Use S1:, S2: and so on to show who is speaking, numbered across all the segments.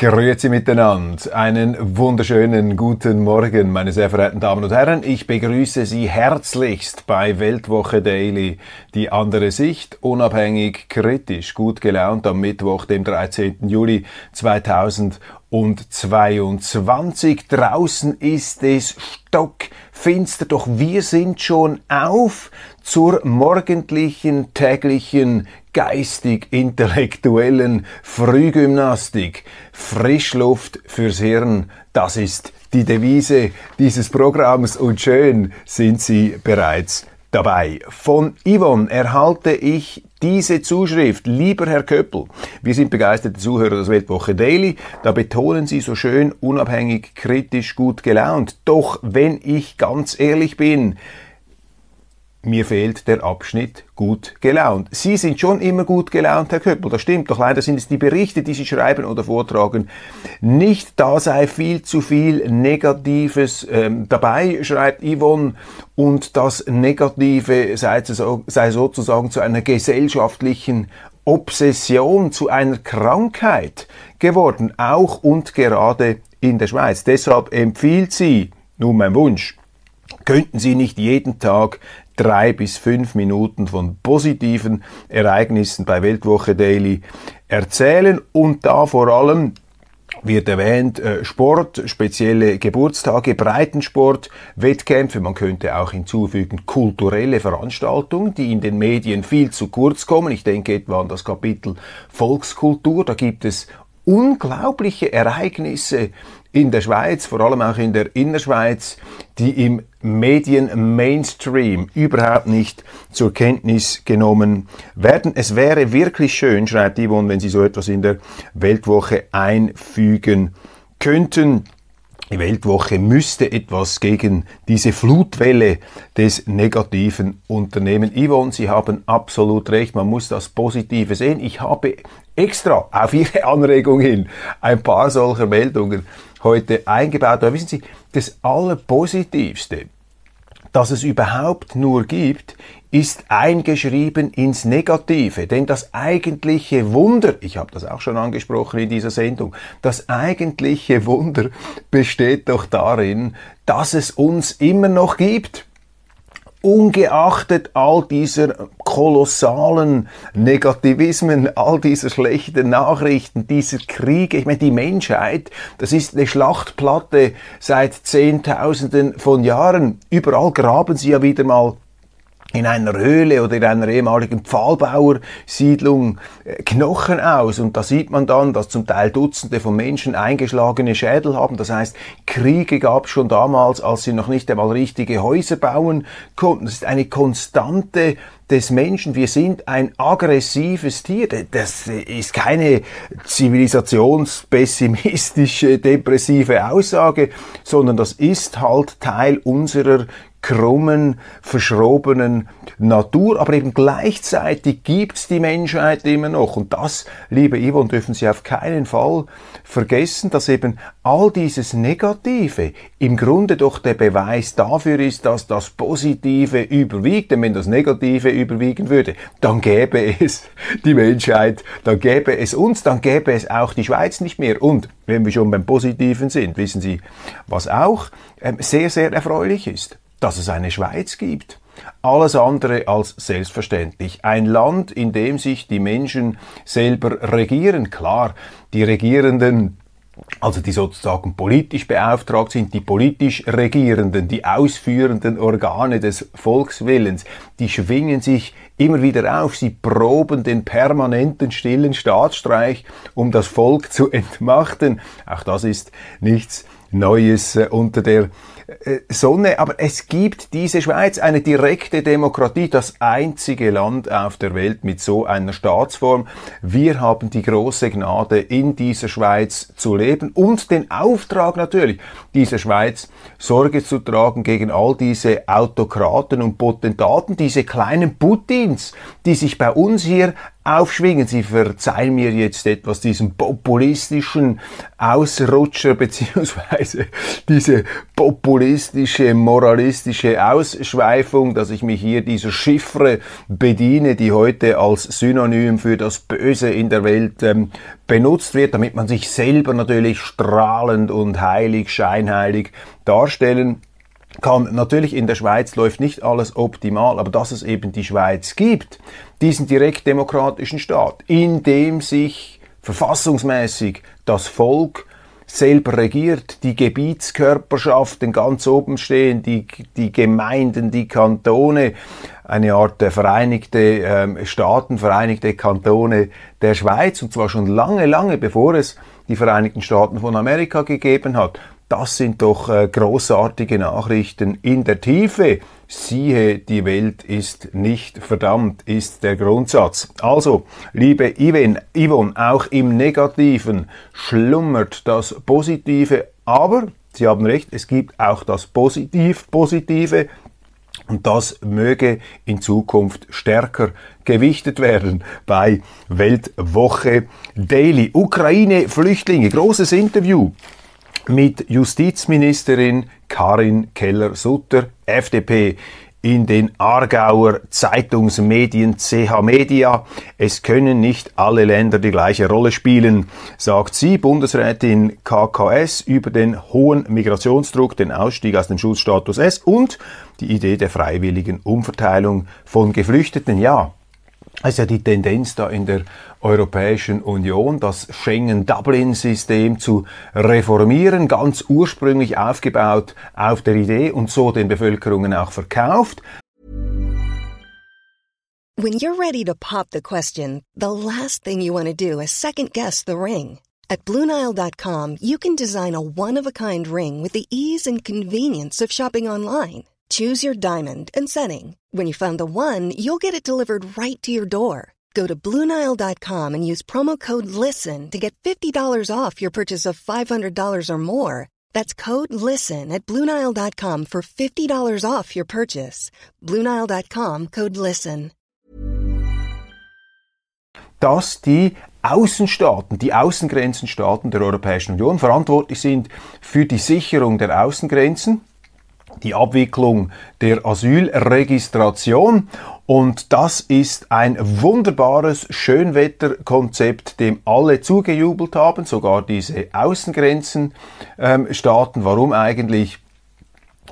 S1: Grüezi miteinander. Einen wunderschönen guten Morgen, meine sehr verehrten Damen und Herren. Ich begrüße Sie herzlichst bei Weltwoche Daily. Die andere Sicht, unabhängig, kritisch, gut gelaunt am Mittwoch, dem 13. Juli 2022. Draußen ist es stockfinster, doch wir sind schon auf zur morgendlichen, täglichen geistig-intellektuellen Frühgymnastik. Frischluft fürs Hirn, das ist die Devise dieses Programms und schön sind Sie bereits dabei. Von Yvonne erhalte ich diese Zuschrift. Lieber Herr Köppel, wir sind begeisterte Zuhörer des Weltwoche Daily. Da betonen Sie so schön unabhängig, kritisch, gut gelaunt. Doch wenn ich ganz ehrlich bin, mir fehlt der Abschnitt gut gelaunt. Sie sind schon immer gut gelaunt, Herr Köppel, das stimmt, doch leider sind es die Berichte, die Sie schreiben oder vortragen, nicht da sei viel zu viel Negatives ähm, dabei, schreibt Yvonne, und das Negative sei, sei sozusagen zu einer gesellschaftlichen Obsession, zu einer Krankheit geworden, auch und gerade in der Schweiz. Deshalb empfiehlt sie, nun mein Wunsch, könnten Sie nicht jeden Tag drei bis fünf Minuten von positiven Ereignissen bei Weltwoche Daily erzählen und da vor allem wird erwähnt äh, Sport, spezielle Geburtstage, Breitensport, Wettkämpfe, man könnte auch hinzufügen kulturelle Veranstaltungen, die in den Medien viel zu kurz kommen. Ich denke etwa an das Kapitel Volkskultur, da gibt es unglaubliche Ereignisse in der Schweiz, vor allem auch in der Innerschweiz, die im Medien-Mainstream überhaupt nicht zur Kenntnis genommen werden. Es wäre wirklich schön, schreibt Yvonne, wenn Sie so etwas in der Weltwoche einfügen könnten. Die Weltwoche müsste etwas gegen diese Flutwelle des Negativen unternehmen. Yvonne, Sie haben absolut recht, man muss das Positive sehen. Ich habe extra auf Ihre Anregung hin ein paar solcher Meldungen heute eingebaut. Aber wissen Sie, das Allerpositivste, das es überhaupt nur gibt, ist eingeschrieben ins Negative. Denn das eigentliche Wunder, ich habe das auch schon angesprochen in dieser Sendung, das eigentliche Wunder besteht doch darin, dass es uns immer noch gibt ungeachtet all dieser kolossalen Negativismen, all dieser schlechten Nachrichten, dieser Kriege, ich meine, die Menschheit, das ist eine Schlachtplatte seit Zehntausenden von Jahren. Überall graben sie ja wieder mal in einer Höhle oder in einer ehemaligen Pfahlbauersiedlung äh, Knochen aus und da sieht man dann, dass zum Teil Dutzende von Menschen eingeschlagene Schädel haben. Das heißt, Kriege gab es schon damals, als sie noch nicht einmal richtige Häuser bauen konnten. Das ist eine Konstante des Menschen. Wir sind ein aggressives Tier. Das ist keine zivilisationspessimistische, depressive Aussage, sondern das ist halt Teil unserer krummen, verschrobenen Natur, aber eben gleichzeitig gibt's die Menschheit immer noch. Und das, liebe Yvonne, dürfen Sie auf keinen Fall vergessen, dass eben all dieses Negative im Grunde doch der Beweis dafür ist, dass das Positive überwiegt. Denn wenn das Negative überwiegen würde, dann gäbe es die Menschheit, dann gäbe es uns, dann gäbe es auch die Schweiz nicht mehr. Und wenn wir schon beim Positiven sind, wissen Sie, was auch ähm, sehr, sehr erfreulich ist dass es eine Schweiz gibt. Alles andere als selbstverständlich. Ein Land, in dem sich die Menschen selber regieren. Klar, die Regierenden also die sozusagen politisch beauftragt sind, die politisch Regierenden, die ausführenden Organe des Volkswillens, die schwingen sich immer wieder auf, sie proben den permanenten stillen Staatsstreich, um das Volk zu entmachten. Auch das ist nichts Neues äh, unter der Sonne. Aber es gibt diese Schweiz, eine direkte Demokratie, das einzige Land auf der Welt mit so einer Staatsform. Wir haben die große Gnade, in dieser Schweiz zu leben und den Auftrag natürlich, dieser Schweiz Sorge zu tragen gegen all diese Autokraten und Potentaten, diese kleinen Putins, die sich bei uns hier aufschwingen. Sie verzeihen mir jetzt etwas diesen populistischen Ausrutscher beziehungsweise diese populistische, moralistische Ausschweifung, dass ich mich hier dieser Chiffre bediene, die heute als Synonym für das Böse in der Welt ähm, benutzt wird, damit man sich selber natürlich strahlend und heilig, scheinheilig darstellen kann. Natürlich in der Schweiz läuft nicht alles optimal, aber dass es eben die Schweiz gibt, diesen direktdemokratischen Staat, in dem sich verfassungsmäßig das Volk selber regiert, die Gebietskörperschaften ganz oben stehen, die, die Gemeinden, die Kantone, eine Art der Vereinigte ähm, Staaten, Vereinigte Kantone der Schweiz, und zwar schon lange, lange bevor es die Vereinigten Staaten von Amerika gegeben hat. Das sind doch äh, großartige Nachrichten in der Tiefe. Siehe, die Welt ist nicht verdammt, ist der Grundsatz. Also, liebe Yvonne, Yvonne, auch im Negativen schlummert das Positive, aber Sie haben recht, es gibt auch das Positiv Positive. Und das möge in Zukunft stärker gewichtet werden bei Weltwoche Daily. Ukraine Flüchtlinge, großes Interview mit Justizministerin Karin Keller-Sutter, FDP, in den Aargauer Zeitungsmedien CH Media. Es können nicht alle Länder die gleiche Rolle spielen, sagt sie, Bundesrätin KKS, über den hohen Migrationsdruck, den Ausstieg aus dem Schutzstatus S und die Idee der freiwilligen Umverteilung von Geflüchteten. Ja, es ist ja die Tendenz da in der Europäischen Union, das Schengen-Dublin-System zu reformieren, ganz ursprünglich aufgebaut auf der Idee und so den Bevölkerungen auch verkauft.
S2: When you're ready to pop the question, the last thing you want to do is second guess the ring. At BlueNile.com you can design a one-of-a-kind ring with the ease and convenience of shopping online. Choose your diamond and setting. When you find the one, you'll get it delivered right to your door. Go to Bluenile.com and use promo code LISTEN to get $50 off your purchase of $500 or more. That's code LISTEN at Bluenile.com for $50 off your purchase. Bluenile.com code LISTEN.
S1: Dass die Außenstaaten, die Außengrenzenstaaten der Europäischen Union verantwortlich sind für die Sicherung der Außengrenzen die Abwicklung der Asylregistration. Und das ist ein wunderbares Schönwetterkonzept, dem alle zugejubelt haben, sogar diese Außengrenzenstaaten. Ähm, Warum eigentlich?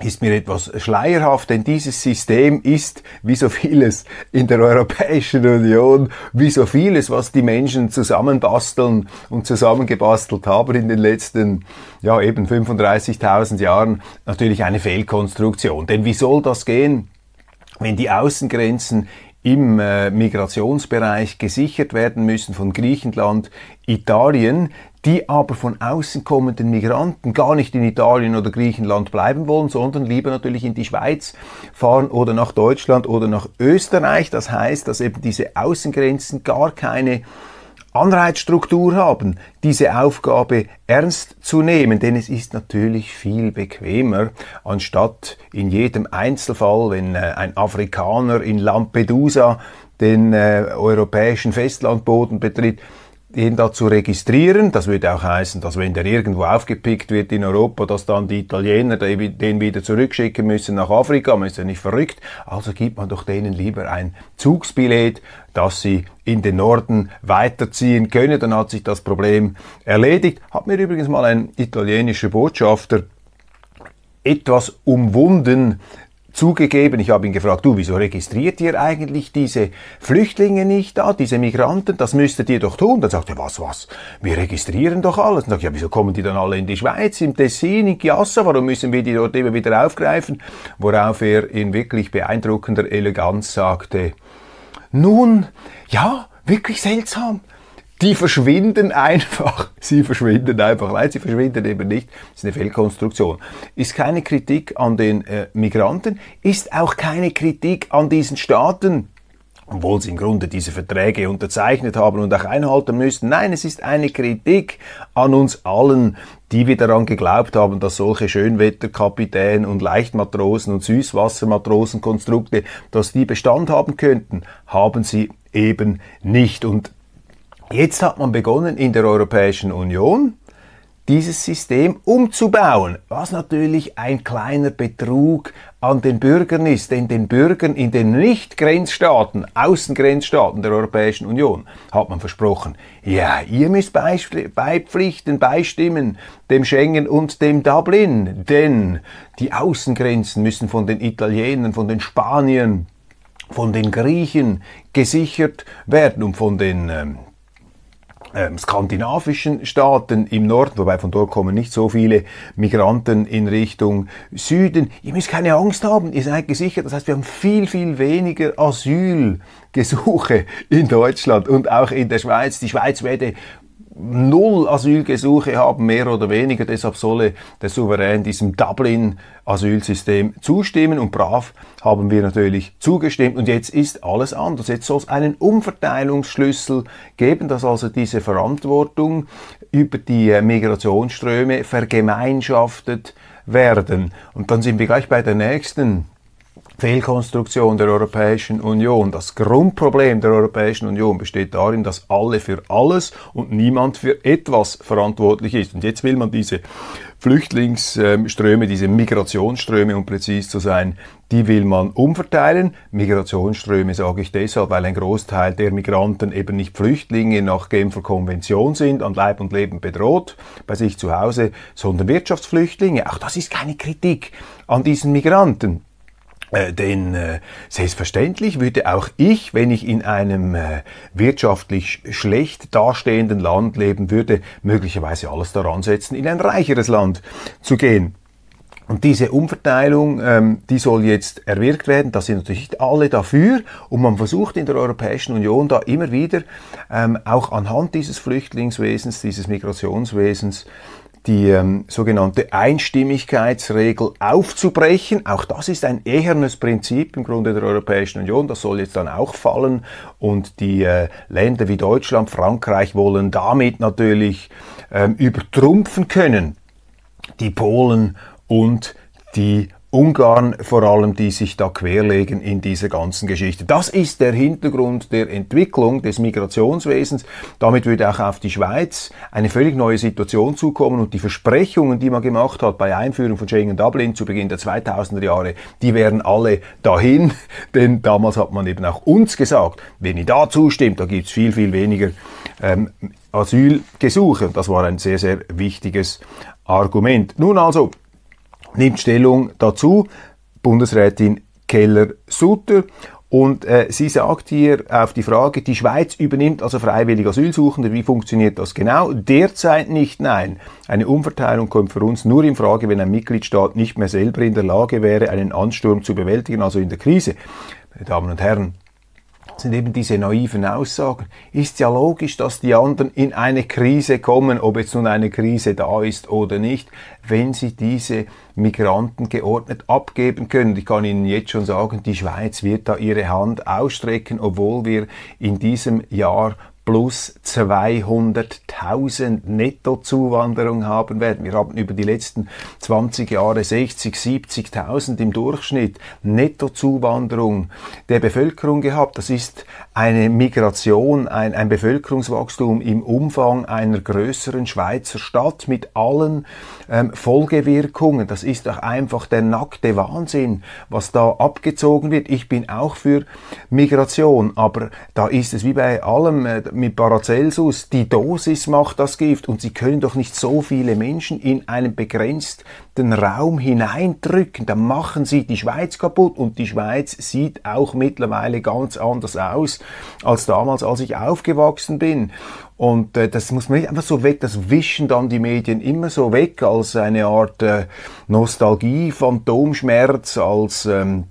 S1: Ist mir etwas schleierhaft, denn dieses System ist, wie so vieles in der Europäischen Union, wie so vieles, was die Menschen zusammenbasteln und zusammengebastelt haben in den letzten, ja eben 35.000 Jahren, natürlich eine Fehlkonstruktion. Denn wie soll das gehen? wenn die Außengrenzen im äh, Migrationsbereich gesichert werden müssen von Griechenland, Italien, die aber von außen kommenden Migranten gar nicht in Italien oder Griechenland bleiben wollen, sondern lieber natürlich in die Schweiz fahren oder nach Deutschland oder nach Österreich. Das heißt, dass eben diese Außengrenzen gar keine Anreizstruktur haben, diese Aufgabe ernst zu nehmen, denn es ist natürlich viel bequemer, anstatt in jedem Einzelfall, wenn äh, ein Afrikaner in Lampedusa den äh, europäischen Festlandboden betritt, den da zu registrieren. Das würde auch heißen, dass wenn der irgendwo aufgepickt wird in Europa, dass dann die Italiener den wieder zurückschicken müssen nach Afrika. Man ist ja nicht verrückt. Also gibt man doch denen lieber ein Zugsbillett, dass sie in den Norden weiterziehen können. Dann hat sich das Problem erledigt. Hat mir übrigens mal ein italienischer Botschafter etwas umwunden zugegeben, ich habe ihn gefragt, du, wieso registriert ihr eigentlich diese Flüchtlinge nicht da, diese Migranten? Das müsstet ihr doch tun. Dann sagt er, was, was? Wir registrieren doch alles. Dann sagt er, ja, wieso kommen die dann alle in die Schweiz, im Tessin, in Chiassa? Warum müssen wir die dort immer wieder aufgreifen? Worauf er in wirklich beeindruckender Eleganz sagte, nun, ja, wirklich seltsam die verschwinden einfach. Sie verschwinden einfach. Nein, sie verschwinden eben nicht. Das ist eine Fehlkonstruktion. Ist keine Kritik an den äh, Migranten, ist auch keine Kritik an diesen Staaten, obwohl sie im Grunde diese Verträge unterzeichnet haben und auch einhalten müssen. Nein, es ist eine Kritik an uns allen, die wir daran geglaubt haben, dass solche Schönwetterkapitäne und Leichtmatrosen und Süßwassermatrosenkonstrukte, dass die Bestand haben könnten, haben sie eben nicht. Und jetzt hat man begonnen in der Europäischen Union, dieses System umzubauen, was natürlich ein kleiner Betrug an den Bürgern ist, denn den Bürgern in den Nicht-Grenzstaaten, Außengrenzstaaten der Europäischen Union hat man versprochen, ja, ihr müsst beipflichten, beistimmen dem Schengen und dem Dublin, denn die Außengrenzen müssen von den Italienern, von den Spaniern, von den Griechen gesichert werden und von den ähm, ähm, skandinavischen Staaten im Norden, wobei von dort kommen nicht so viele Migranten in Richtung Süden. Ihr müsst keine Angst haben, ihr seid gesichert. Das heißt, wir haben viel, viel weniger Asylgesuche in Deutschland und auch in der Schweiz. Die Schweiz werde null Asylgesuche haben, mehr oder weniger. Deshalb solle der Souverän diesem Dublin-Asylsystem zustimmen und brav haben wir natürlich zugestimmt. Und jetzt ist alles anders. Jetzt soll es einen Umverteilungsschlüssel geben, dass also diese Verantwortung über die äh, Migrationsströme vergemeinschaftet werden. Und dann sind wir gleich bei der nächsten Fehlkonstruktion der Europäischen Union. Das Grundproblem der Europäischen Union besteht darin, dass alle für alles und niemand für etwas verantwortlich ist. Und jetzt will man diese Flüchtlingsströme, diese Migrationsströme, um präzis zu sein, die will man umverteilen. Migrationsströme sage ich deshalb, weil ein Großteil der Migranten eben nicht Flüchtlinge nach Genfer Konvention sind, an Leib und Leben bedroht bei sich zu Hause, sondern Wirtschaftsflüchtlinge. Auch das ist keine Kritik an diesen Migranten. Äh, denn äh, selbstverständlich würde auch ich, wenn ich in einem äh, wirtschaftlich schlecht dastehenden Land leben würde, möglicherweise alles daran setzen, in ein reicheres Land zu gehen. Und diese Umverteilung, ähm, die soll jetzt erwirkt werden. Da sind natürlich nicht alle dafür. Und man versucht in der Europäischen Union da immer wieder, ähm, auch anhand dieses Flüchtlingswesens, dieses Migrationswesens, die ähm, sogenannte Einstimmigkeitsregel aufzubrechen. Auch das ist ein ehernes Prinzip im Grunde der Europäischen Union. Das soll jetzt dann auch fallen. Und die äh, Länder wie Deutschland, Frankreich wollen damit natürlich ähm, übertrumpfen können. Die Polen und die Ungarn vor allem, die sich da querlegen in dieser ganzen Geschichte. Das ist der Hintergrund der Entwicklung des Migrationswesens. Damit würde auch auf die Schweiz eine völlig neue Situation zukommen und die Versprechungen, die man gemacht hat bei Einführung von Schengen Dublin zu Beginn der 2000er Jahre, die wären alle dahin, denn damals hat man eben auch uns gesagt, wenn ihr da zustimmt, da gibt's viel, viel weniger ähm, Asylgesuche. Das war ein sehr, sehr wichtiges Argument. Nun also, nimmt Stellung dazu, Bundesrätin Keller-Sutter. Und äh, sie sagt hier auf die Frage, die Schweiz übernimmt also freiwillig Asylsuchende, wie funktioniert das genau? Derzeit nicht, nein. Eine Umverteilung kommt für uns nur in Frage, wenn ein Mitgliedstaat nicht mehr selber in der Lage wäre, einen Ansturm zu bewältigen, also in der Krise. Meine Damen und Herren, sind eben diese naiven Aussagen. Ist ja logisch, dass die anderen in eine Krise kommen, ob jetzt nun eine Krise da ist oder nicht, wenn sie diese Migranten geordnet abgeben können. Ich kann Ihnen jetzt schon sagen, die Schweiz wird da ihre Hand ausstrecken, obwohl wir in diesem Jahr plus 200.000 Nettozuwanderung haben werden. Wir haben über die letzten 20 Jahre 60, 70.000 im Durchschnitt Nettozuwanderung der Bevölkerung gehabt. Das ist eine Migration, ein, ein Bevölkerungswachstum im Umfang einer größeren Schweizer Stadt mit allen ähm, Folgewirkungen. Das ist doch einfach der nackte Wahnsinn, was da abgezogen wird. Ich bin auch für Migration, aber da ist es wie bei allem, äh, mit Paracelsus, die Dosis macht das Gift und Sie können doch nicht so viele Menschen in einen begrenzten Raum hineindrücken. Dann machen Sie die Schweiz kaputt und die Schweiz sieht auch mittlerweile ganz anders aus als damals, als ich aufgewachsen bin. Und äh, das muss man nicht einfach so weg, das wischen dann die Medien immer so weg als eine Art äh, Nostalgie, Phantomschmerz, als ähm,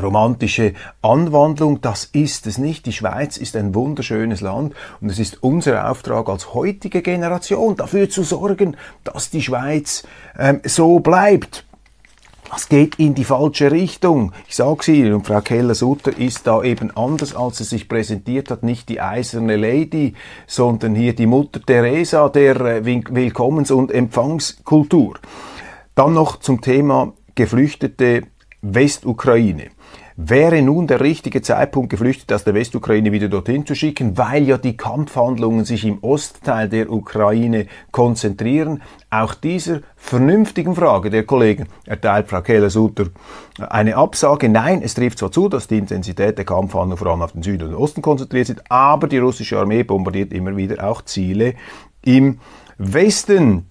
S1: romantische Anwandlung, das ist es nicht. Die Schweiz ist ein wunderschönes Land und es ist unser Auftrag als heutige Generation dafür zu sorgen, dass die Schweiz ähm, so bleibt. Das geht in die falsche Richtung. Ich sage Ihnen, und Frau Keller-Sutter ist da eben anders, als sie sich präsentiert hat, nicht die eiserne Lady, sondern hier die Mutter Teresa der äh, Willkommens- und Empfangskultur. Dann noch zum Thema geflüchtete Westukraine. Wäre nun der richtige Zeitpunkt, Geflüchtete aus der Westukraine wieder dorthin zu schicken, weil ja die Kampfhandlungen sich im Ostteil der Ukraine konzentrieren. Auch dieser vernünftigen Frage der Kollegen erteilt Frau Keller-Sutter eine Absage. Nein, es trifft zwar zu, dass die Intensität der Kampfhandlungen vor allem auf den Süden und den Osten konzentriert sind, aber die russische Armee bombardiert immer wieder auch Ziele im Westen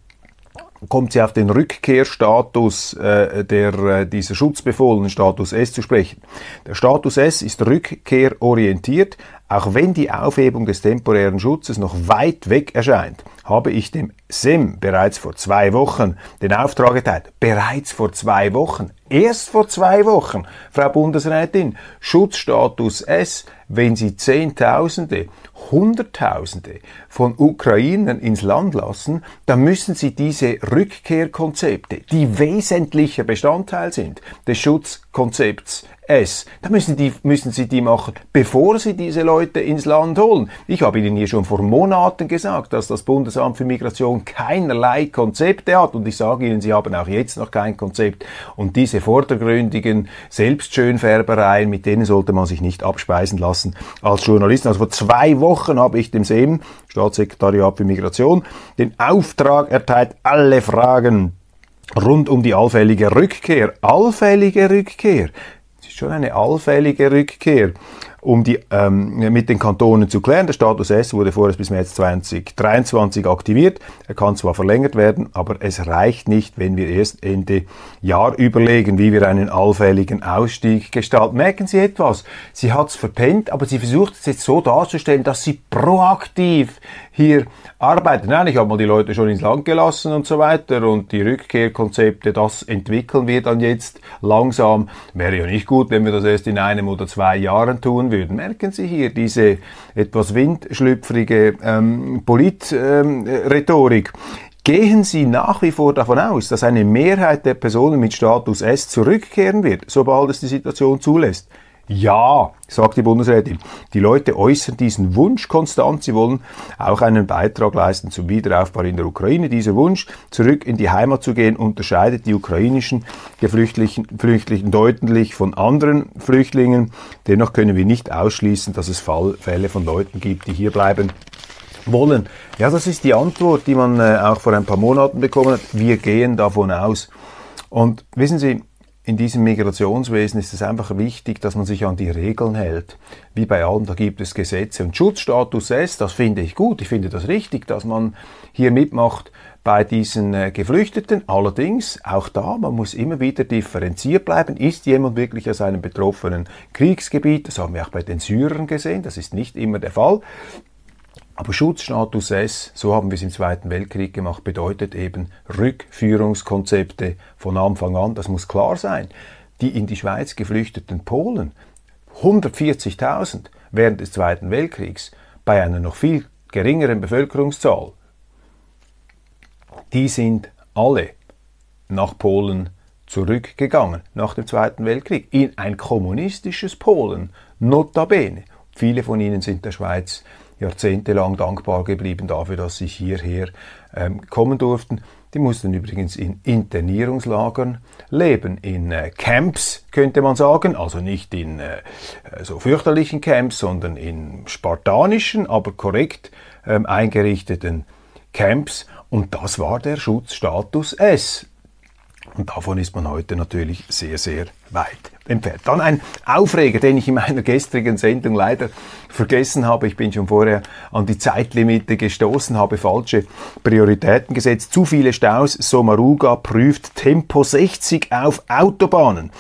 S1: kommt sie auf den Rückkehrstatus äh, der, äh, dieser Schutzbefohlenen Status S zu sprechen. Der Status S ist rückkehrorientiert, auch wenn die Aufhebung des temporären Schutzes noch weit weg erscheint, habe ich dem SEM bereits vor zwei Wochen den Auftrag erteilt. Bereits vor zwei Wochen. Erst vor zwei Wochen, Frau Bundesrätin. Schutzstatus S, wenn Sie Zehntausende Hunderttausende von Ukrainern ins Land lassen, dann müssen sie diese Rückkehrkonzepte, die wesentlicher Bestandteil sind des Schutzkonzepts es. Da müssen, die, müssen Sie die machen, bevor Sie diese Leute ins Land holen. Ich habe Ihnen hier schon vor Monaten gesagt, dass das Bundesamt für Migration keinerlei Konzepte hat. Und ich sage Ihnen, Sie haben auch jetzt noch kein Konzept. Und diese vordergründigen Selbstschönfärbereien, mit denen sollte man sich nicht abspeisen lassen als Journalist. Also vor zwei Wochen habe ich dem SEM, Staatssekretariat für Migration, den Auftrag erteilt, alle Fragen rund um die allfällige Rückkehr, allfällige Rückkehr schon eine allfällige Rückkehr, um die ähm, mit den Kantonen zu klären. Der Status S wurde vorerst bis März 2023 aktiviert. Er kann zwar verlängert werden, aber es reicht nicht, wenn wir erst Ende Jahr überlegen, wie wir einen allfälligen Ausstieg gestalten. Merken Sie etwas? Sie hat es verpennt, aber sie versucht es jetzt so darzustellen, dass sie proaktiv hier arbeitet. Nein, ich habe mal die Leute schon ins Land gelassen und so weiter und die Rückkehrkonzepte, das entwickeln wir dann jetzt langsam. Wäre ja nicht gut, wenn wir das erst in einem oder zwei Jahren tun würden. Merken Sie hier diese etwas windschlüpfrige ähm, Politrhetorik. Ähm, Gehen Sie nach wie vor davon aus, dass eine Mehrheit der Personen mit Status S zurückkehren wird, sobald es die Situation zulässt? Ja, sagt die Bundesrätin. Die Leute äußern diesen Wunsch konstant. Sie wollen auch einen Beitrag leisten zum Wiederaufbau in der Ukraine. Dieser Wunsch, zurück in die Heimat zu gehen, unterscheidet die ukrainischen Geflüchtlichen Flüchtlichen deutlich von anderen Flüchtlingen. Dennoch können wir nicht ausschließen, dass es Fälle von Leuten gibt, die hier bleiben wollen. Ja, das ist die Antwort, die man äh, auch vor ein paar Monaten bekommen hat. Wir gehen davon aus. Und wissen Sie, in diesem Migrationswesen ist es einfach wichtig, dass man sich an die Regeln hält. Wie bei allem, da gibt es Gesetze. Und Schutzstatus S, das finde ich gut. Ich finde das richtig, dass man hier mitmacht bei diesen äh, Geflüchteten. Allerdings, auch da, man muss immer wieder differenziert bleiben. Ist jemand wirklich aus einem betroffenen Kriegsgebiet? Das haben wir auch bei den Syrern gesehen. Das ist nicht immer der Fall. Aber Schutzstatus S, so haben wir es im Zweiten Weltkrieg gemacht, bedeutet eben Rückführungskonzepte von Anfang an. Das muss klar sein. Die in die Schweiz geflüchteten Polen, 140.000 während des Zweiten Weltkriegs, bei einer noch viel geringeren Bevölkerungszahl, die sind alle nach Polen zurückgegangen nach dem Zweiten Weltkrieg in ein kommunistisches Polen, notabene. Viele von ihnen sind der Schweiz jahrzehntelang dankbar geblieben dafür, dass sie hierher ähm, kommen durften. Die mussten übrigens in Internierungslagern leben, in äh, Camps könnte man sagen, also nicht in äh, so fürchterlichen Camps, sondern in spartanischen, aber korrekt ähm, eingerichteten Camps. Und das war der Schutzstatus S. Und davon ist man heute natürlich sehr, sehr weit entfernt. Dann ein Aufreger, den ich in meiner gestrigen Sendung leider vergessen habe. Ich bin schon vorher an die Zeitlimite gestoßen, habe falsche Prioritäten gesetzt. Zu viele Staus. Somaruga prüft Tempo 60 auf Autobahnen.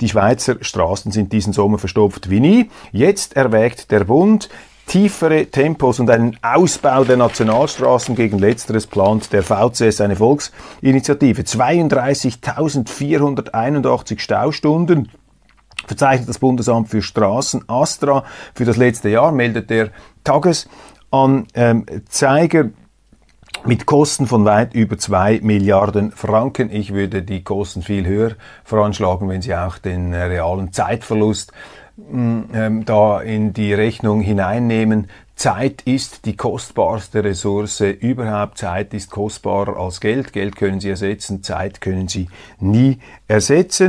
S1: Die Schweizer Straßen sind diesen Sommer verstopft wie nie. Jetzt erwägt der Bund, tiefere Tempos und einen Ausbau der Nationalstraßen gegen letzteres plant der VCS eine Volksinitiative. 32.481 Staustunden verzeichnet das Bundesamt für Straßen Astra für das letzte Jahr, meldet der Tagesanzeiger mit Kosten von weit über 2 Milliarden Franken. Ich würde die Kosten viel höher veranschlagen, wenn Sie auch den realen Zeitverlust ähm, da in die Rechnung hineinnehmen. Zeit ist die kostbarste Ressource überhaupt. Zeit ist kostbarer als Geld. Geld können Sie ersetzen, Zeit können Sie nie ersetzen.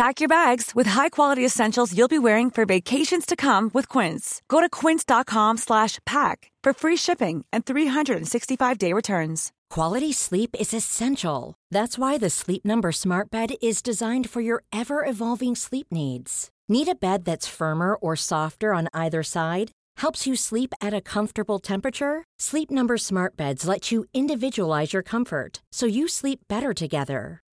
S3: Pack your bags with high-quality essentials you'll be wearing for vacations to come with Quince. Go to quince.com slash pack for free shipping and 365-day returns.
S4: Quality sleep is essential. That's why the Sleep Number Smart Bed is designed for your ever-evolving sleep needs. Need a bed that's firmer or softer on either side? Helps you sleep at a comfortable temperature? Sleep Number Smart Beds let you individualize your comfort so you sleep better together.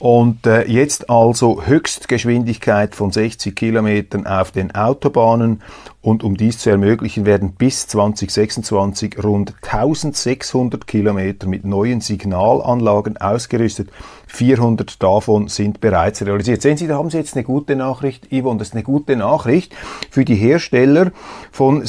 S1: Und äh, jetzt also Höchstgeschwindigkeit von 60 Kilometern auf den Autobahnen. Und um dies zu ermöglichen, werden bis 2026 rund 1600 Kilometer mit neuen Signalanlagen ausgerüstet. 400 davon sind bereits realisiert. Sehen Sie, da haben Sie jetzt eine gute Nachricht, Yvonne. Das ist eine gute Nachricht für die Hersteller von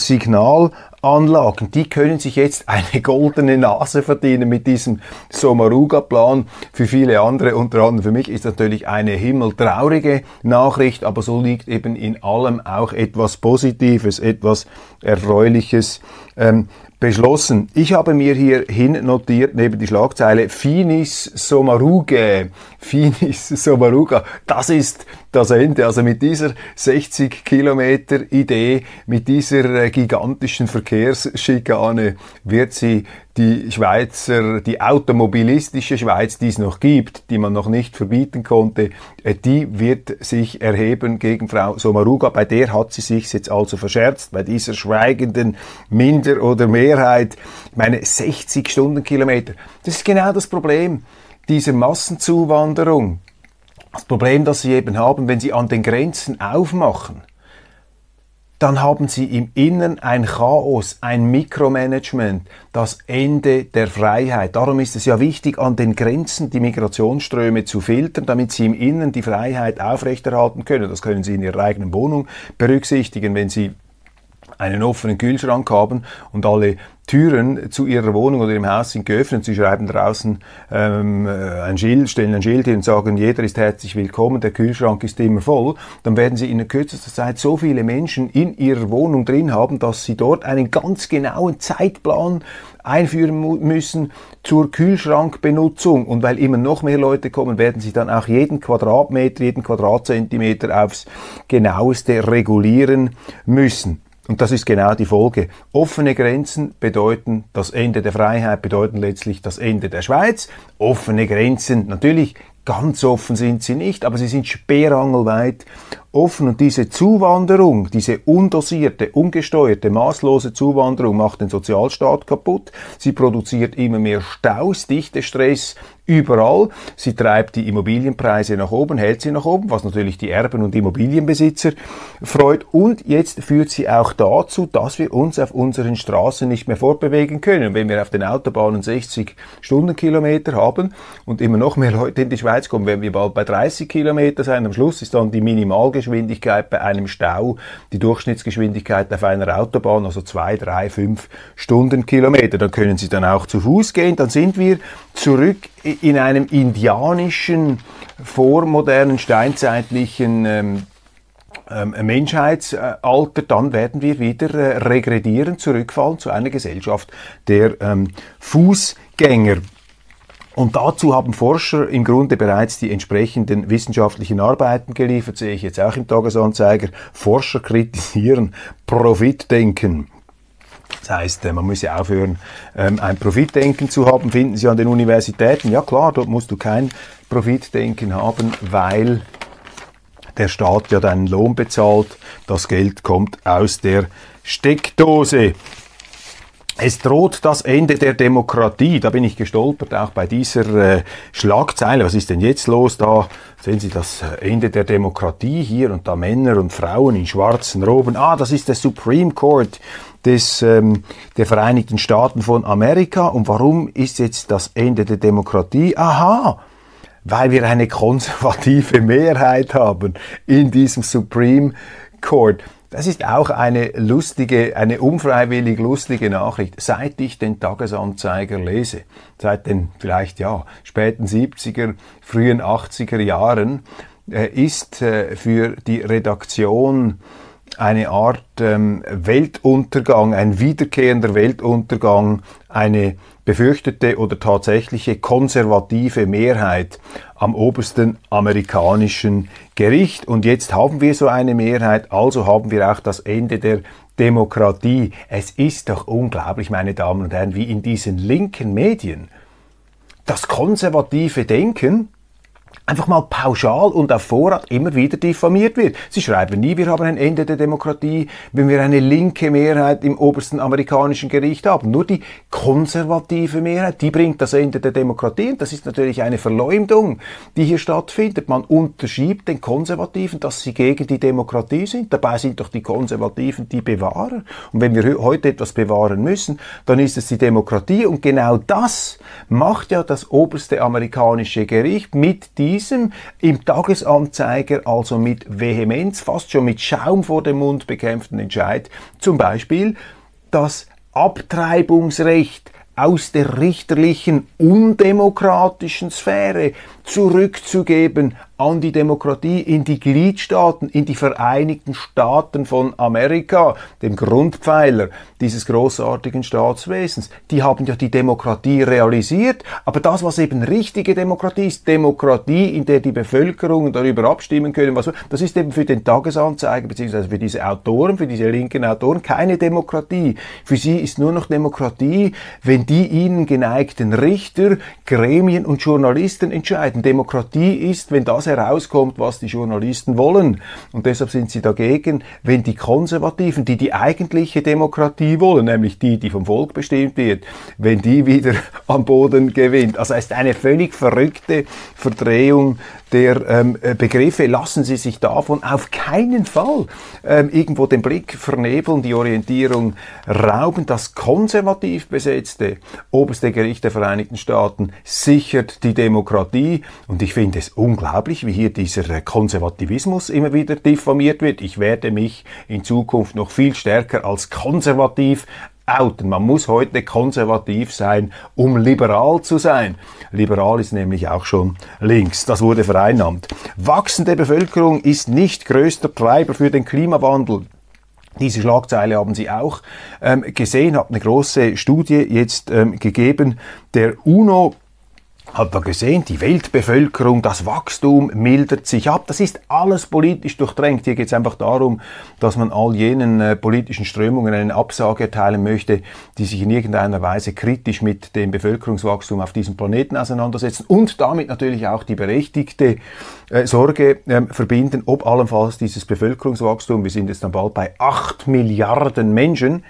S1: Signalanlagen. Die können sich jetzt eine goldene Nase verdienen mit diesem Somaruga-Plan. Für viele andere, unter anderem für mich, ist natürlich eine himmeltraurige Nachricht, aber so liegt eben in allem auch etwas Positives, etwas Erfreuliches ähm, beschlossen. Ich habe mir hier hin notiert neben die Schlagzeile Finis Somaruge. Finis Somaruga. Das ist das Ende. Also mit dieser 60 Kilometer Idee, mit dieser äh, gigantischen Verkehrsschikane wird sie die Schweizer, die automobilistische Schweiz, die es noch gibt, die man noch nicht verbieten konnte, äh, die wird sich erheben gegen Frau Somaruga. Bei der hat sie sich jetzt also verscherzt, bei dieser schweigenden Minder- oder Mehrheit. Ich meine, 60 Stundenkilometer. Das ist genau das Problem dieser Massenzuwanderung. Das Problem, das sie eben haben, wenn sie an den Grenzen aufmachen, dann haben sie im Innern ein Chaos, ein Mikromanagement, das Ende der Freiheit. Darum ist es ja wichtig, an den Grenzen die Migrationsströme zu filtern, damit sie im Innern die Freiheit aufrechterhalten können. Das können sie in ihrer eigenen Wohnung berücksichtigen, wenn sie einen offenen Kühlschrank haben und alle Türen zu ihrer Wohnung oder im Haus sind geöffnet. Sie schreiben draußen ähm, äh, ein Schild, stellen ein Schild hin und sagen, jeder ist herzlich willkommen, der Kühlschrank ist immer voll. Dann werden sie in kürzester Zeit so viele Menschen in ihrer Wohnung drin haben, dass sie dort einen ganz genauen Zeitplan einführen müssen zur Kühlschrankbenutzung. Und weil immer noch mehr Leute kommen, werden sie dann auch jeden Quadratmeter, jeden Quadratzentimeter aufs genaueste regulieren müssen. Und das ist genau die Folge. Offene Grenzen bedeuten das Ende der Freiheit, bedeuten letztlich das Ende der Schweiz. Offene Grenzen, natürlich ganz offen sind sie nicht, aber sie sind sperrangelweit offen. Und diese Zuwanderung, diese undosierte, ungesteuerte, maßlose Zuwanderung macht den Sozialstaat kaputt. Sie produziert immer mehr Staus, Stress überall. Sie treibt die Immobilienpreise nach oben, hält sie nach oben, was natürlich die Erben und Immobilienbesitzer freut. Und jetzt führt sie auch dazu, dass wir uns auf unseren Straßen nicht mehr fortbewegen können. Wenn wir auf den Autobahnen 60 Stundenkilometer haben und immer noch mehr Leute in die Schweiz kommen, werden wir bald bei 30 Kilometer sein. Am Schluss ist dann die Minimalgeschwindigkeit bei einem Stau, die Durchschnittsgeschwindigkeit auf einer Autobahn, also zwei, drei, fünf Stundenkilometer. Dann können Sie dann auch zu Fuß gehen. Dann sind wir zurück in einem indianischen, vormodernen, steinzeitlichen ähm, ähm, Menschheitsalter, dann werden wir wieder äh, regredieren, zurückfallen zu einer Gesellschaft der ähm, Fußgänger. Und dazu haben Forscher im Grunde bereits die entsprechenden wissenschaftlichen Arbeiten geliefert, sehe ich jetzt auch im Tagesanzeiger. Forscher kritisieren Profitdenken. Das heißt, äh, man muss ja aufhören, ähm, ein Profitdenken zu haben, finden Sie an den Universitäten. Ja klar, dort musst du kein Profitdenken haben, weil der Staat ja deinen Lohn bezahlt. Das Geld kommt aus der Steckdose. Es droht das Ende der Demokratie. Da bin ich gestolpert, auch bei dieser äh, Schlagzeile. Was ist denn jetzt los? Da sehen Sie das äh, Ende der Demokratie hier und da Männer und Frauen in schwarzen Roben. Ah, das ist der Supreme Court des, ähm, der Vereinigten Staaten von Amerika. Und warum ist jetzt das Ende der Demokratie? Aha! Weil wir eine konservative Mehrheit haben in diesem Supreme Court. Das ist auch eine lustige, eine unfreiwillig lustige Nachricht. Seit ich den Tagesanzeiger lese, seit den vielleicht ja späten 70er, frühen 80er Jahren, äh, ist äh, für die Redaktion eine Art ähm, Weltuntergang, ein wiederkehrender Weltuntergang, eine befürchtete oder tatsächliche konservative Mehrheit am obersten amerikanischen Gericht. Und jetzt haben wir so eine Mehrheit, also haben wir auch das Ende der Demokratie. Es ist doch unglaublich, meine Damen und Herren, wie in diesen linken Medien das konservative Denken einfach mal pauschal und auf Vorrat immer wieder diffamiert wird. Sie schreiben nie, wir haben ein Ende der Demokratie, wenn wir eine linke Mehrheit im obersten amerikanischen Gericht haben. Nur die konservative Mehrheit, die bringt das Ende der Demokratie. Und das ist natürlich eine Verleumdung, die hier stattfindet. Man unterschiebt den Konservativen, dass sie gegen die Demokratie sind. Dabei sind doch die Konservativen die Bewahrer. Und wenn wir heute etwas bewahren müssen, dann ist es die Demokratie. Und genau das macht ja das oberste amerikanische Gericht mit diesem diesem im Tagesanzeiger also mit Vehemenz, fast schon mit Schaum vor dem Mund bekämpften Entscheid, zum Beispiel das Abtreibungsrecht aus der richterlichen, undemokratischen Sphäre zurückzugeben an die Demokratie, in die Gliedstaaten, in die Vereinigten Staaten von Amerika, dem Grundpfeiler dieses großartigen Staatswesens. Die haben ja die Demokratie realisiert, aber das, was eben richtige Demokratie ist, Demokratie, in der die Bevölkerung darüber abstimmen können, was, das ist eben für den Tagesanzeiger beziehungsweise für diese Autoren, für diese linken Autoren keine Demokratie. Für sie ist nur noch Demokratie, wenn die ihnen geneigten Richter, Gremien und Journalisten entscheiden. Demokratie ist, wenn das herauskommt, was die Journalisten wollen. Und deshalb sind sie dagegen, wenn die Konservativen, die die eigentliche Demokratie wollen, nämlich die, die vom Volk bestimmt wird, wenn die wieder am Boden gewinnt. Also es ist eine völlig verrückte Verdrehung der ähm, Begriffe. Lassen Sie sich davon auf keinen Fall ähm, irgendwo den Blick vernebeln, die Orientierung rauben. Das konservativ besetzte oberste Gericht der Vereinigten Staaten sichert die Demokratie. Und ich finde es unglaublich, wie hier dieser äh, Konservativismus immer wieder diffamiert wird. Ich werde mich in Zukunft noch viel stärker als konservativ outen. Man muss heute konservativ sein, um liberal zu sein. Liberal ist nämlich auch schon links. Das wurde vereinnahmt. Wachsende Bevölkerung ist nicht größter Treiber für den Klimawandel. Diese Schlagzeile haben Sie auch ähm, gesehen, hat eine große Studie jetzt ähm, gegeben der UNO hat man gesehen, die Weltbevölkerung, das Wachstum mildert sich ab. Das ist alles politisch durchdrängt. Hier geht es einfach darum, dass man all jenen äh, politischen Strömungen eine Absage erteilen möchte, die sich in irgendeiner Weise kritisch mit dem Bevölkerungswachstum auf diesem Planeten auseinandersetzen und damit natürlich auch die berechtigte äh, Sorge äh, verbinden, ob allenfalls dieses Bevölkerungswachstum, wir sind jetzt dann bald bei acht Milliarden Menschen,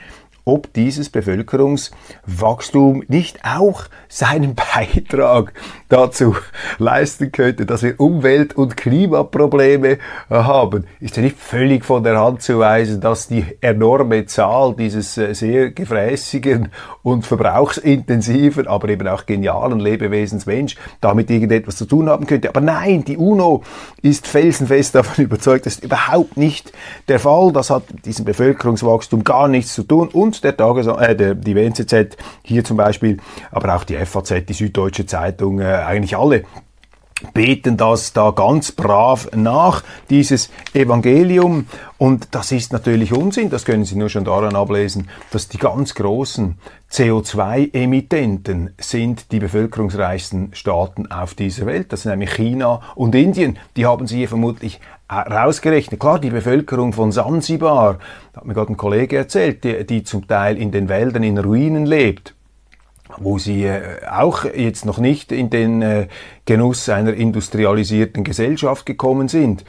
S1: ob dieses Bevölkerungswachstum nicht auch seinen Beitrag dazu leisten könnte, dass wir Umwelt- und Klimaprobleme haben. Ist ja nicht völlig von der Hand zu weisen, dass die enorme Zahl dieses äh, sehr gefräßigen und verbrauchsintensiven, aber eben auch genialen Lebewesens Mensch damit irgendetwas zu tun haben könnte. Aber nein, die UNO ist felsenfest davon überzeugt, das ist überhaupt nicht der Fall. Das hat mit diesem Bevölkerungswachstum gar nichts zu tun. Und der Tages äh, der, die WNZZ hier zum Beispiel, aber auch die FAZ, die Süddeutsche Zeitung, äh, eigentlich alle beten das da ganz brav nach, dieses Evangelium. Und das ist natürlich Unsinn, das können Sie nur schon daran ablesen, dass die ganz großen CO2-Emittenten sind die bevölkerungsreichsten Staaten auf dieser Welt. Das sind nämlich China und Indien. Die haben Sie hier vermutlich rausgerechnet. Klar, die Bevölkerung von Sansibar, hat mir gerade ein Kollege erzählt, die, die zum Teil in den Wäldern in Ruinen lebt wo sie äh, auch jetzt noch nicht in den äh, Genuss einer industrialisierten Gesellschaft gekommen sind.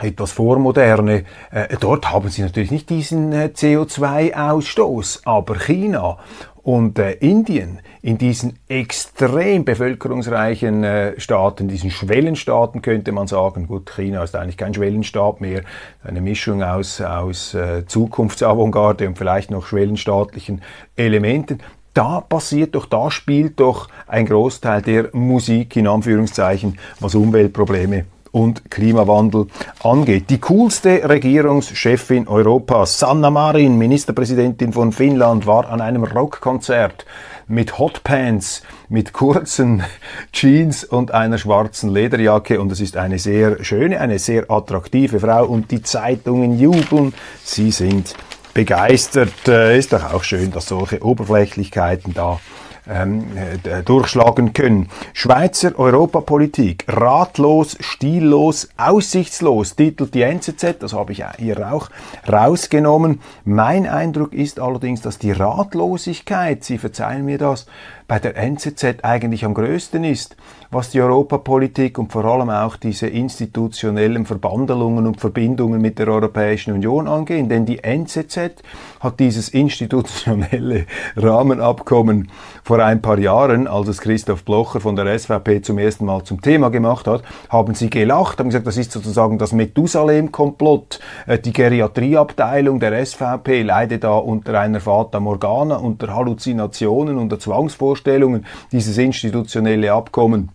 S1: etwas vormoderne, äh, dort haben sie natürlich nicht diesen äh, CO2-Ausstoß, aber China und äh, Indien in diesen extrem bevölkerungsreichen äh, Staaten, diesen Schwellenstaaten könnte man sagen, gut, China ist eigentlich kein Schwellenstaat mehr, eine Mischung aus, aus äh, Zukunftsavantgarde und vielleicht noch schwellenstaatlichen Elementen. Da passiert doch, da spielt doch ein Großteil der Musik in Anführungszeichen, was Umweltprobleme und Klimawandel angeht. Die coolste Regierungschefin Europas, Sanna Marin, Ministerpräsidentin von Finnland, war an einem Rockkonzert mit Hotpants, mit kurzen Jeans und einer schwarzen Lederjacke und es ist eine sehr schöne, eine sehr attraktive Frau und die Zeitungen jubeln, sie sind begeistert. Äh, ist doch auch schön, dass solche Oberflächlichkeiten da ähm, äh, durchschlagen können. Schweizer Europapolitik, ratlos, stillos, aussichtslos, titelt die NZZ, das habe ich hier auch rausgenommen. Mein Eindruck ist allerdings, dass die Ratlosigkeit, Sie verzeihen mir das, bei der NZZ eigentlich am größten ist, was die Europapolitik und vor allem auch diese institutionellen Verbandelungen und Verbindungen mit der Europäischen Union angehen. Denn die NZZ hat dieses institutionelle Rahmenabkommen vor ein paar Jahren, als es Christoph Blocher von der SVP zum ersten Mal zum Thema gemacht hat, haben sie gelacht, haben gesagt, das ist sozusagen das Methusalem-Komplott. Äh, die Geriatrieabteilung der SVP leidet da unter einer Fata Morgana, unter Halluzinationen, unter Zwangsvorstellungen Vorstellungen, dieses institutionelle Abkommen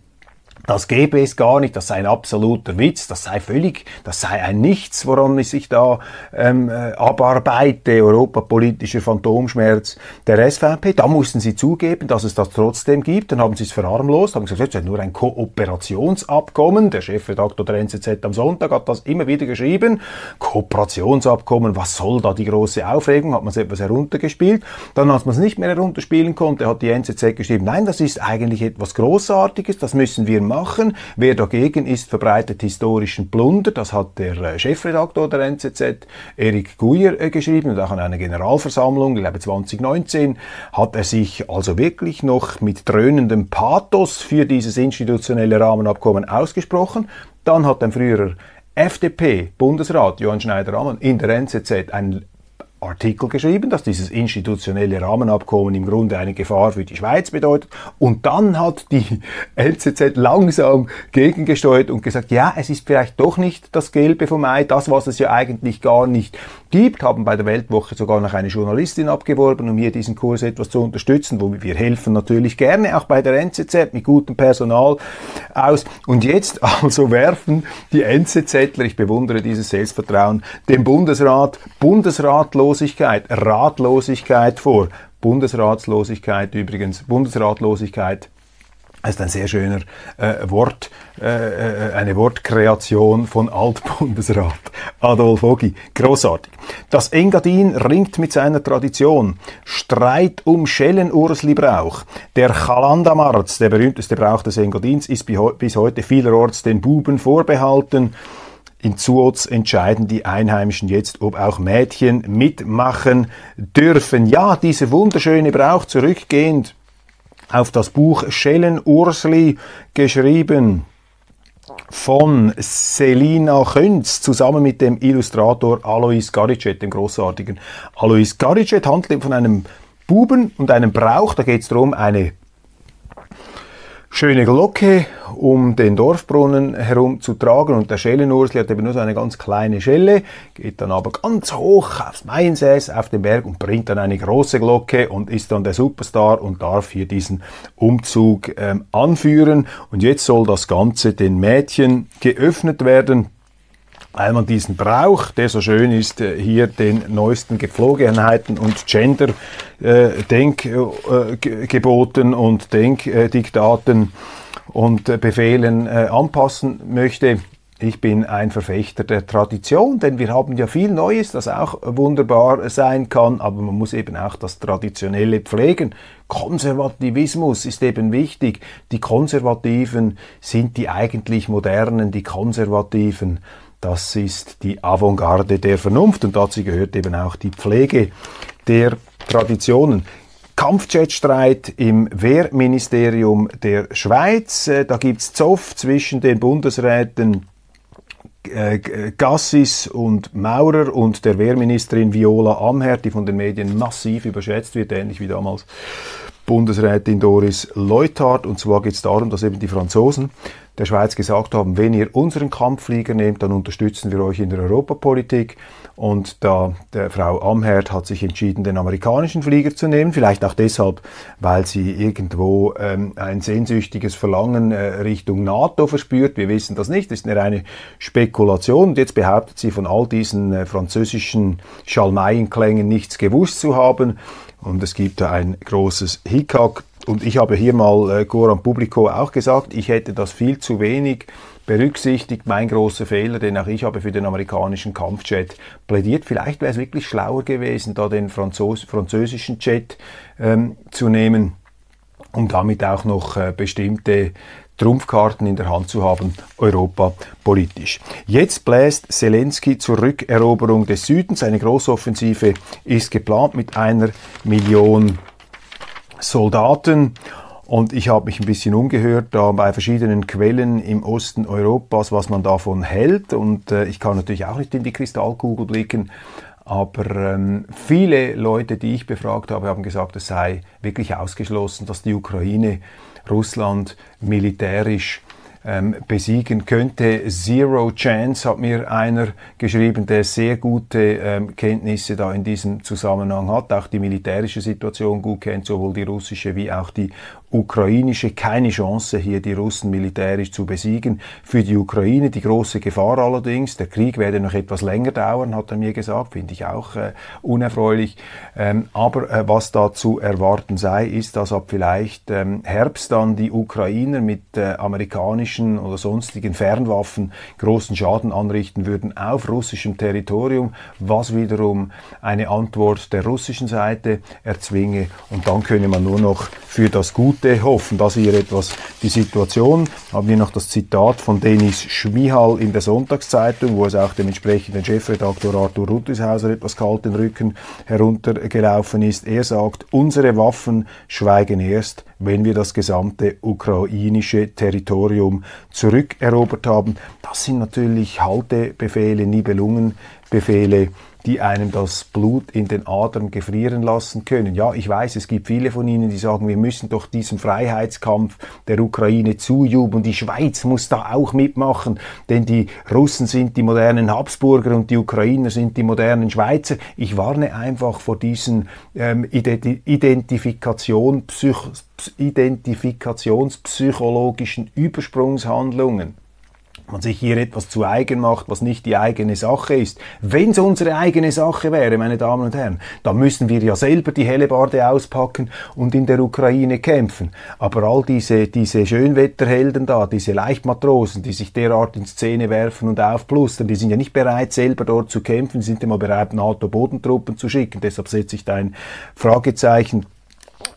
S1: das gäbe es gar nicht, das sei ein absoluter Witz, das sei völlig, das sei ein Nichts, woran ich sich da ähm, äh, abarbeite, europapolitischer Phantomschmerz der SVP. Da mussten sie zugeben, dass es das trotzdem gibt. Dann haben sie es verharmlost, haben gesagt, es ist nur ein Kooperationsabkommen. Der Chefredakteur der NZZ am Sonntag hat das immer wieder geschrieben. Kooperationsabkommen, was soll da die große Aufregung? Hat man es etwas heruntergespielt. Dann, als man es nicht mehr herunterspielen konnte, hat die NZZ geschrieben, nein, das ist eigentlich etwas Großartiges, das müssen wir machen machen. Wer dagegen ist, verbreitet historischen Plunder. Das hat der äh, Chefredaktor der NZZ, Erik Guyer, äh, geschrieben und auch an einer Generalversammlung, ich glaube 2019, hat er sich also wirklich noch mit dröhnendem Pathos für dieses institutionelle Rahmenabkommen ausgesprochen. Dann hat ein früherer FDP-Bundesrat Johann Schneider-Ammann in der NZZ einen Artikel geschrieben, dass dieses institutionelle Rahmenabkommen im Grunde eine Gefahr für die Schweiz bedeutet. Und dann hat die LCZ langsam gegengesteuert und gesagt, ja, es ist vielleicht doch nicht das Gelbe vom Ei, das, was es ja eigentlich gar nicht gibt, haben bei der Weltwoche sogar noch eine Journalistin abgeworben, um hier diesen Kurs etwas zu unterstützen, wo wir helfen natürlich gerne, auch bei der NZZ mit gutem Personal aus. Und jetzt also werfen die NZZler, ich bewundere dieses Selbstvertrauen, dem Bundesrat Bundesratlosigkeit, Ratlosigkeit vor. Bundesratslosigkeit übrigens, Bundesratlosigkeit ist ein sehr schöner äh, Wort, äh, äh, eine Wortkreation von Altbundesrat Adolf Ogi. Großartig. Das Engadin ringt mit seiner Tradition. Streit um Schellenursli-Brauch. Der Chalandamarz, der berühmteste Brauch des Engadins, ist bis heute vielerorts den Buben vorbehalten. In Zuoz entscheiden die Einheimischen jetzt, ob auch Mädchen mitmachen dürfen. Ja, dieser wunderschöne Brauch zurückgehend auf das Buch Schellen Ursli geschrieben von Selina Künz zusammen mit dem Illustrator Alois Garicet, dem großartigen Alois Garicet, handelt von einem Buben und einem Brauch. Da geht es darum, eine schöne Glocke um den Dorfbrunnen herum zu tragen. Und der Schellenursli hat eben nur so eine ganz kleine Schelle, geht dann aber ganz hoch aufs Mainsäß auf den Berg und bringt dann eine große Glocke und ist dann der Superstar und darf hier diesen Umzug ähm, anführen. Und jetzt soll das Ganze den Mädchen geöffnet werden weil man diesen Brauch, der so schön ist, äh, hier den neuesten Gepflogenheiten und Gender-Denkgeboten äh, und Denkdiktaten und Befehlen äh, anpassen möchte. Ich bin ein Verfechter der Tradition, denn wir haben ja viel Neues, das auch wunderbar sein kann, aber man muss eben auch das Traditionelle pflegen. Konservativismus ist eben wichtig. Die Konservativen sind die eigentlich Modernen, die Konservativen das ist die Avantgarde der Vernunft und dazu gehört eben auch die Pflege der Traditionen. Kampfjetstreit im Wehrministerium der Schweiz. Äh, da gibt es Zoff zwischen den Bundesräten äh, Gassis und Maurer und der Wehrministerin Viola Amherd, die von den Medien massiv überschätzt wird, ähnlich wie damals Bundesrätin Doris Leuthard. Und zwar geht es darum, dass eben die Franzosen der Schweiz gesagt haben, wenn ihr unseren Kampfflieger nehmt, dann unterstützen wir euch in der Europapolitik. Und da der Frau Amherd hat sich entschieden, den amerikanischen Flieger zu nehmen, vielleicht auch deshalb, weil sie irgendwo ähm, ein sehnsüchtiges Verlangen äh, Richtung NATO verspürt. Wir wissen das nicht, das ist eine reine Spekulation. Und jetzt behauptet sie von all diesen äh, französischen Schalmeienklängen nichts gewusst zu haben. Und es gibt da ein großes Hickhack. Und ich habe hier mal äh, Goran Publico auch gesagt, ich hätte das viel zu wenig berücksichtigt. Mein großer Fehler, denn auch ich habe für den amerikanischen Kampfjet plädiert. Vielleicht wäre es wirklich schlauer gewesen, da den Franzos französischen Jet ähm, zu nehmen, um damit auch noch äh, bestimmte Trumpfkarten in der Hand zu haben, Europa politisch. Jetzt bläst Zelensky zur Rückeroberung des Südens. Eine Großoffensive ist geplant mit einer Million Soldaten. Und ich habe mich ein bisschen umgehört da bei verschiedenen Quellen im Osten Europas, was man davon hält. Und äh, ich kann natürlich auch nicht in die Kristallkugel blicken. Aber ähm, viele Leute, die ich befragt habe, haben gesagt, es sei wirklich ausgeschlossen, dass die Ukraine Russland militärisch ähm, besiegen könnte. Zero Chance hat mir einer geschrieben, der sehr gute ähm, Kenntnisse da in diesem Zusammenhang hat, auch die militärische Situation gut kennt, sowohl die russische wie auch die ukrainische. Keine Chance, hier die Russen militärisch zu besiegen. Für die Ukraine die große Gefahr allerdings, der Krieg werde noch etwas länger dauern, hat er mir gesagt, finde ich auch äh, unerfreulich. Ähm, aber äh, was da zu erwarten sei, ist, dass ab vielleicht ähm, Herbst dann die Ukrainer mit äh, amerikanischen oder sonstigen Fernwaffen großen Schaden anrichten würden auf russischem Territorium, was wiederum eine Antwort der russischen Seite erzwinge. Und dann könne man nur noch für das Gute Gute hoffen. Das hier etwas die Situation. Haben wir noch das Zitat von Denis Schmihal in der Sonntagszeitung, wo es auch dem entsprechenden Chefredaktor Arthur Ruttishauser etwas kalt den Rücken heruntergelaufen ist. Er sagt, unsere Waffen schweigen erst, wenn wir das gesamte ukrainische Territorium zurückerobert haben. Das sind natürlich Haltebefehle, Nibelungenbefehle, die einem das Blut in den Adern gefrieren lassen können. Ja, ich weiß, es gibt viele von Ihnen, die sagen, wir müssen doch diesem Freiheitskampf der Ukraine zujubeln. Die Schweiz muss da auch mitmachen, denn die Russen sind die modernen Habsburger und die Ukrainer sind die modernen Schweizer. Ich warne einfach vor diesen ähm, Identifikation, identifikationspsychologischen Übersprungshandlungen man sich hier etwas zu eigen macht, was nicht die eigene Sache ist. Wenn es unsere eigene Sache wäre, meine Damen und Herren, dann müssen wir ja selber die Hellebarde auspacken und in der Ukraine kämpfen. Aber all diese, diese Schönwetterhelden da, diese Leichtmatrosen, die sich derart in Szene werfen und aufplustern, die sind ja nicht bereit, selber dort zu kämpfen, sind immer bereit, NATO-Bodentruppen zu schicken. Deshalb setze ich da ein Fragezeichen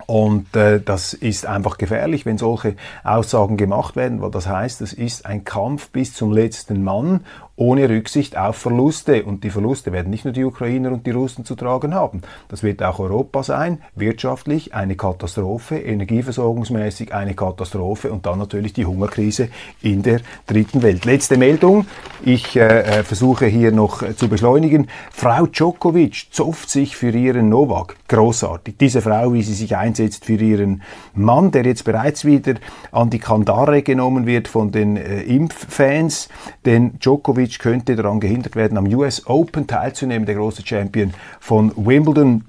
S1: und äh, das ist einfach gefährlich, wenn solche Aussagen gemacht werden, weil das heißt, es ist ein Kampf bis zum letzten Mann ohne Rücksicht auf Verluste. Und die Verluste werden nicht nur die Ukrainer und die Russen zu tragen haben. Das wird auch Europa sein, wirtschaftlich eine Katastrophe, energieversorgungsmäßig eine Katastrophe und dann natürlich die Hungerkrise in der dritten Welt. Letzte Meldung. Ich äh, äh versuche hier noch äh, zu beschleunigen. Frau Djokovic zopft sich für ihren Novak. Großartig. Diese Frau, wie sie sich einsetzt für ihren Mann, der jetzt bereits wieder an die Kandare genommen wird von den äh, Impffans. Denn Djokovic Djokovic könnte daran gehindert werden, am US Open teilzunehmen, der große Champion von Wimbledon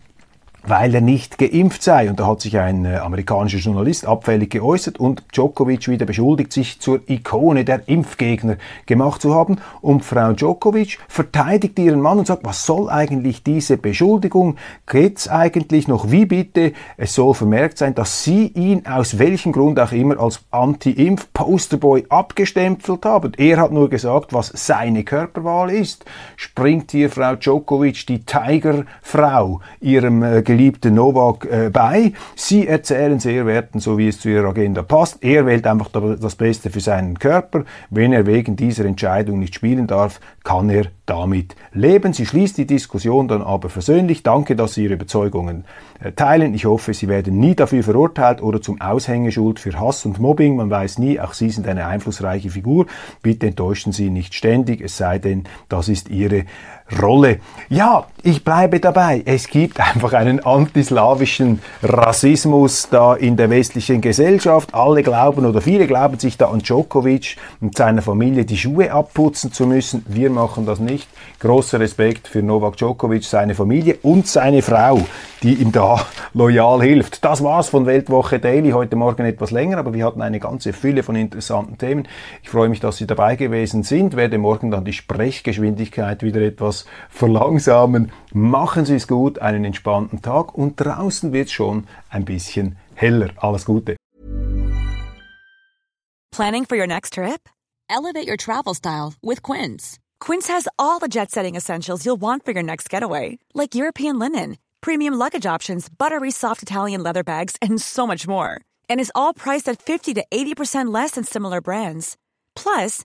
S1: weil er nicht geimpft sei. Und da hat sich ein äh, amerikanischer Journalist abfällig geäußert und Djokovic wieder beschuldigt, sich zur Ikone der Impfgegner gemacht zu haben. Und Frau Djokovic verteidigt ihren Mann und sagt, was soll eigentlich diese Beschuldigung? Geht's eigentlich noch wie bitte? Es soll vermerkt sein, dass sie ihn aus welchem Grund auch immer als Anti-Impf-Posterboy abgestempelt haben. Er hat nur gesagt, was seine Körperwahl ist. Springt hier Frau Djokovic, die Tigerfrau, ihrem äh, geliebten Novak äh, bei. Sie erzählen sehr werten, so wie es zu ihrer Agenda passt. Er wählt einfach das Beste für seinen Körper. Wenn er wegen dieser Entscheidung nicht spielen darf, kann er damit leben. Sie schließt die Diskussion dann aber versöhnlich. Danke, dass Sie Ihre Überzeugungen äh, teilen. Ich hoffe, Sie werden nie dafür verurteilt oder zum Aushängeschuld für Hass und Mobbing. Man weiß nie, auch Sie sind eine einflussreiche Figur. Bitte enttäuschen Sie nicht ständig, es sei denn, das ist Ihre Rolle. Ja, ich bleibe dabei. Es gibt einfach einen antislawischen Rassismus da in der westlichen Gesellschaft. Alle glauben oder viele glauben sich da an Djokovic und seiner Familie die Schuhe abputzen zu müssen. Wir machen das nicht. Großer Respekt für Novak Djokovic, seine Familie und seine Frau, die ihm da loyal hilft. Das war's von Weltwoche Daily. Heute Morgen etwas länger, aber wir hatten eine ganze Fülle von interessanten Themen. Ich freue mich, dass Sie dabei gewesen sind. Werde morgen dann die Sprechgeschwindigkeit wieder verlangsamen. Machen Sie es gut, einen entspannten Tag und draußen wird es schon ein bisschen heller. Alles Gute.
S3: Planning for your next trip?
S5: Elevate your travel style with Quince.
S3: Quince has all the jet setting essentials you'll want for your next getaway, like European linen, premium luggage options, buttery soft Italian leather bags, and so much more. And is all priced at 50 to 80% less than similar brands. Plus,